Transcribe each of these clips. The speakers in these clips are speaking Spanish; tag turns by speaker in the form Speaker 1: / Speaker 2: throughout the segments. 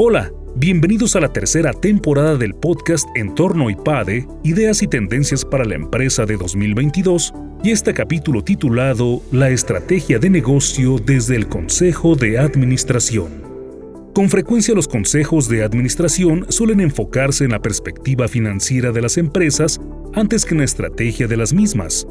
Speaker 1: Hola, bienvenidos a la tercera temporada del podcast Entorno IPADE, Ideas y Tendencias para la Empresa de 2022, y este capítulo titulado La Estrategia de Negocio desde el Consejo de Administración. Con frecuencia los consejos de administración suelen enfocarse en la perspectiva financiera de las empresas antes que en la estrategia de las mismas.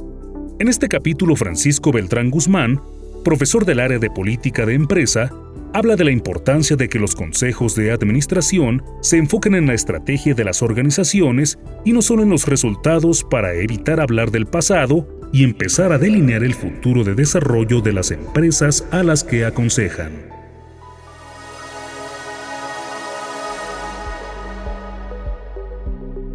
Speaker 1: En este capítulo Francisco Beltrán Guzmán, profesor del área de política de empresa, habla de la importancia de que los consejos de administración se enfoquen en la estrategia de las organizaciones y no solo en los resultados para evitar hablar del pasado y empezar a delinear el futuro de desarrollo de las empresas a las que aconsejan.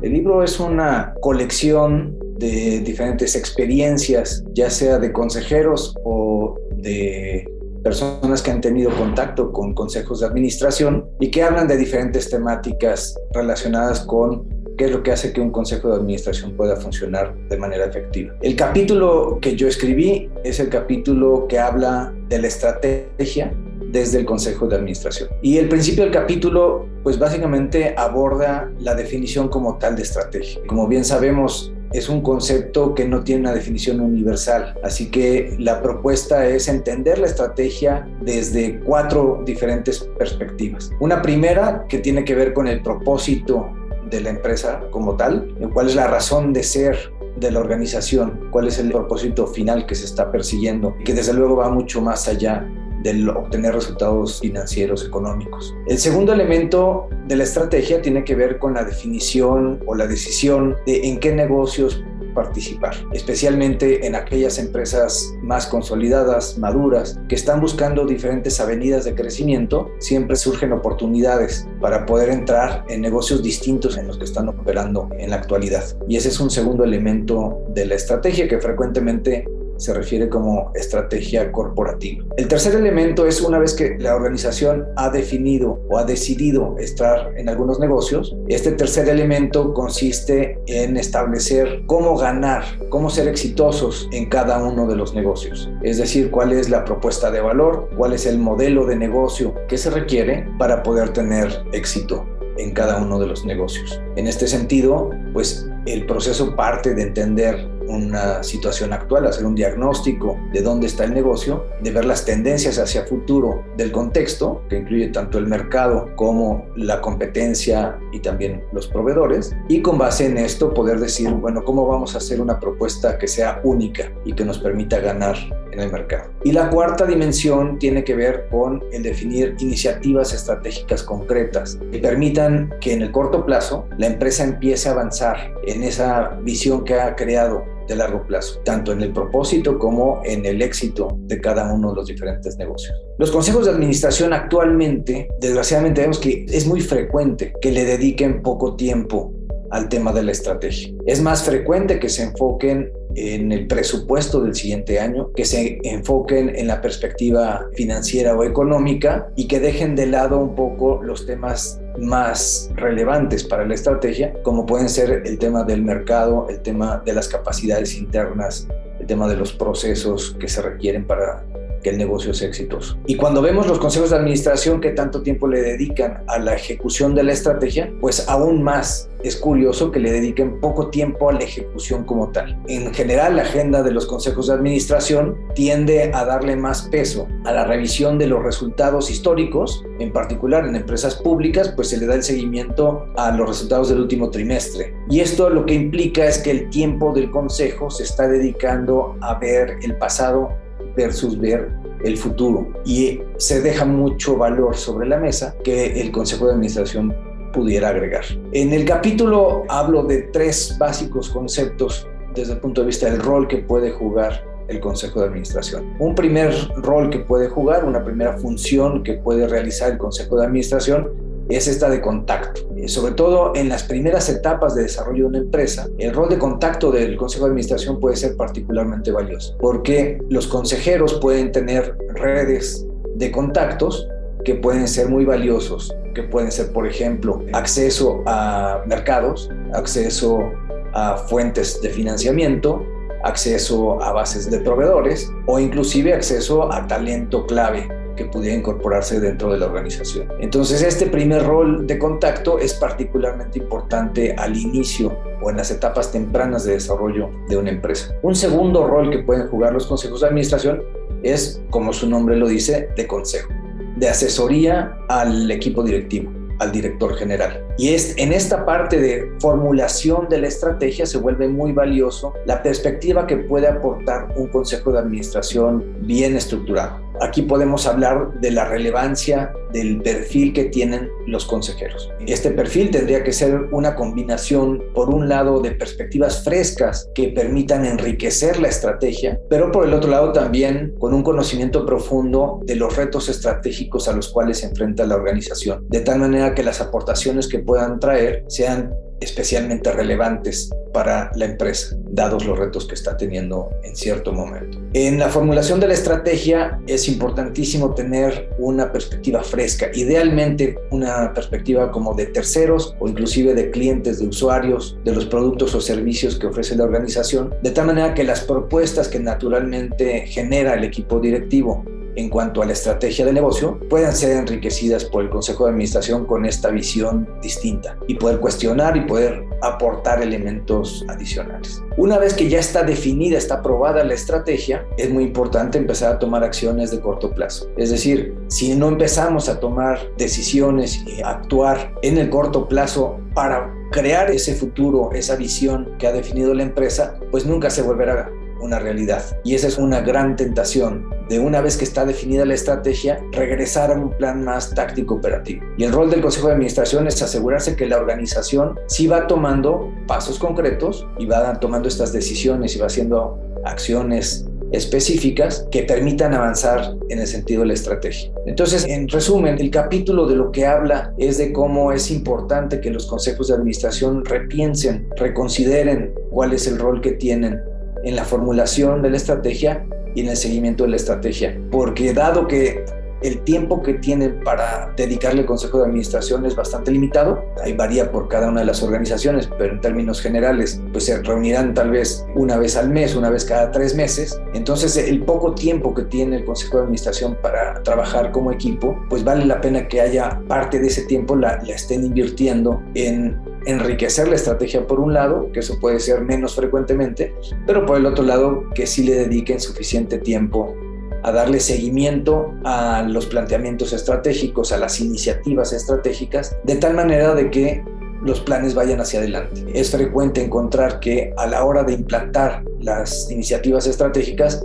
Speaker 2: El libro es una colección de diferentes experiencias, ya sea de consejeros o de personas que han tenido contacto con consejos de administración y que hablan de diferentes temáticas relacionadas con qué es lo que hace que un consejo de administración pueda funcionar de manera efectiva. El capítulo que yo escribí es el capítulo que habla de la estrategia desde el Consejo de Administración. Y el principio del capítulo, pues básicamente aborda la definición como tal de estrategia. Como bien sabemos, es un concepto que no tiene una definición universal. Así que la propuesta es entender la estrategia desde cuatro diferentes perspectivas. Una primera que tiene que ver con el propósito de la empresa como tal, cuál es la razón de ser de la organización, cuál es el propósito final que se está persiguiendo, que desde luego va mucho más allá del obtener resultados financieros, económicos. El segundo elemento de la estrategia tiene que ver con la definición o la decisión de en qué negocios participar, especialmente en aquellas empresas más consolidadas, maduras, que están buscando diferentes avenidas de crecimiento, siempre surgen oportunidades para poder entrar en negocios distintos en los que están operando en la actualidad. Y ese es un segundo elemento de la estrategia que frecuentemente se refiere como estrategia corporativa. El tercer elemento es una vez que la organización ha definido o ha decidido estar en algunos negocios, este tercer elemento consiste en establecer cómo ganar, cómo ser exitosos en cada uno de los negocios. Es decir, cuál es la propuesta de valor, cuál es el modelo de negocio que se requiere para poder tener éxito en cada uno de los negocios. En este sentido, pues el proceso parte de entender una situación actual, hacer un diagnóstico de dónde está el negocio, de ver las tendencias hacia futuro del contexto, que incluye tanto el mercado como la competencia y también los proveedores, y con base en esto poder decir, bueno, ¿cómo vamos a hacer una propuesta que sea única y que nos permita ganar en el mercado? Y la cuarta dimensión tiene que ver con el definir iniciativas estratégicas concretas que permitan que en el corto plazo la empresa empiece a avanzar en esa visión que ha creado de largo plazo, tanto en el propósito como en el éxito de cada uno de los diferentes negocios. Los consejos de administración actualmente, desgraciadamente vemos que es muy frecuente que le dediquen poco tiempo al tema de la estrategia. Es más frecuente que se enfoquen en el presupuesto del siguiente año, que se enfoquen en la perspectiva financiera o económica y que dejen de lado un poco los temas más relevantes para la estrategia, como pueden ser el tema del mercado, el tema de las capacidades internas, el tema de los procesos que se requieren para que el negocio sea exitoso. Y cuando vemos los consejos de administración que tanto tiempo le dedican a la ejecución de la estrategia, pues aún más es curioso que le dediquen poco tiempo a la ejecución como tal. En general, la agenda de los consejos de administración tiende a darle más peso a la revisión de los resultados históricos, en particular en empresas públicas, pues se le da el seguimiento a los resultados del último trimestre. Y esto lo que implica es que el tiempo del consejo se está dedicando a ver el pasado versus ver el futuro. Y se deja mucho valor sobre la mesa que el Consejo de Administración pudiera agregar. En el capítulo hablo de tres básicos conceptos desde el punto de vista del rol que puede jugar el Consejo de Administración. Un primer rol que puede jugar, una primera función que puede realizar el Consejo de Administración es esta de contacto. Eh, sobre todo en las primeras etapas de desarrollo de una empresa, el rol de contacto del Consejo de Administración puede ser particularmente valioso, porque los consejeros pueden tener redes de contactos que pueden ser muy valiosos, que pueden ser, por ejemplo, acceso a mercados, acceso a fuentes de financiamiento, acceso a bases de proveedores o inclusive acceso a talento clave que pudiera incorporarse dentro de la organización. Entonces, este primer rol de contacto es particularmente importante al inicio o en las etapas tempranas de desarrollo de una empresa. Un segundo rol que pueden jugar los consejos de administración es, como su nombre lo dice, de consejo, de asesoría al equipo directivo al director general. Y es en esta parte de formulación de la estrategia se vuelve muy valioso la perspectiva que puede aportar un consejo de administración bien estructurado. Aquí podemos hablar de la relevancia del perfil que tienen los consejeros. Este perfil tendría que ser una combinación, por un lado, de perspectivas frescas que permitan enriquecer la estrategia, pero por el otro lado también con un conocimiento profundo de los retos estratégicos a los cuales se enfrenta la organización, de tal manera que las aportaciones que puedan traer sean especialmente relevantes para la empresa, dados los retos que está teniendo en cierto momento. En la formulación de la estrategia es importantísimo tener una perspectiva fresca, idealmente una perspectiva como de terceros o inclusive de clientes, de usuarios, de los productos o servicios que ofrece la organización, de tal manera que las propuestas que naturalmente genera el equipo directivo en cuanto a la estrategia de negocio puedan ser enriquecidas por el Consejo de Administración con esta visión distinta y poder cuestionar y poder aportar elementos adicionales. Una vez que ya está definida, está aprobada la estrategia, es muy importante empezar a tomar acciones de corto plazo. Es decir, si no empezamos a tomar decisiones y actuar en el corto plazo para crear ese futuro, esa visión que ha definido la empresa, pues nunca se volverá una realidad. Y esa es una gran tentación de una vez que está definida la estrategia, regresar a un plan más táctico operativo. Y el rol del Consejo de Administración es asegurarse que la organización sí va tomando pasos concretos y va tomando estas decisiones y va haciendo acciones específicas que permitan avanzar en el sentido de la estrategia. Entonces, en resumen, el capítulo de lo que habla es de cómo es importante que los consejos de administración repiensen, reconsideren cuál es el rol que tienen en la formulación de la estrategia y en el seguimiento de la estrategia. Porque dado que el tiempo que tienen para dedicarle al consejo de administración es bastante limitado. Ahí varía por cada una de las organizaciones, pero en términos generales, pues se reunirán tal vez una vez al mes, una vez cada tres meses. Entonces, el poco tiempo que tiene el consejo de administración para trabajar como equipo, pues vale la pena que haya parte de ese tiempo la, la estén invirtiendo en enriquecer la estrategia por un lado, que eso puede ser menos frecuentemente, pero por el otro lado que sí le dediquen suficiente tiempo a darle seguimiento a los planteamientos estratégicos, a las iniciativas estratégicas, de tal manera de que los planes vayan hacia adelante. Es frecuente encontrar que a la hora de implantar las iniciativas estratégicas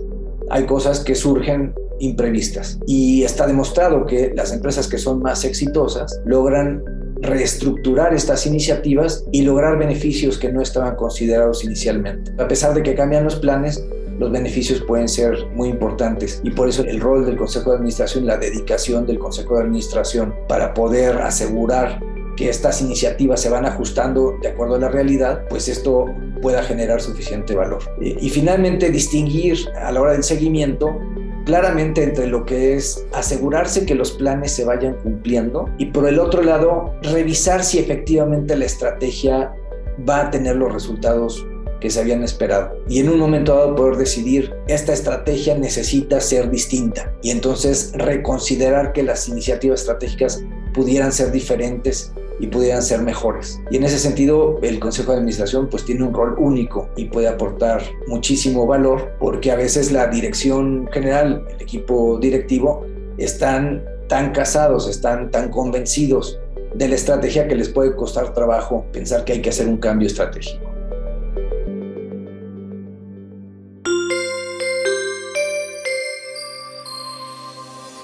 Speaker 2: hay cosas que surgen imprevistas y está demostrado que las empresas que son más exitosas logran reestructurar estas iniciativas y lograr beneficios que no estaban considerados inicialmente. A pesar de que cambian los planes, los beneficios pueden ser muy importantes y por eso el rol del Consejo de Administración, la dedicación del Consejo de Administración para poder asegurar que estas iniciativas se van ajustando de acuerdo a la realidad, pues esto pueda generar suficiente valor. Y finalmente distinguir a la hora del seguimiento claramente entre lo que es asegurarse que los planes se vayan cumpliendo y por el otro lado revisar si efectivamente la estrategia va a tener los resultados que se habían esperado. Y en un momento dado poder decidir, esta estrategia necesita ser distinta. Y entonces reconsiderar que las iniciativas estratégicas pudieran ser diferentes y pudieran ser mejores. Y en ese sentido, el Consejo de Administración pues tiene un rol único y puede aportar muchísimo valor porque a veces la dirección general, el equipo directivo, están tan casados, están tan convencidos de la estrategia que les puede costar trabajo pensar que hay que hacer un cambio estratégico.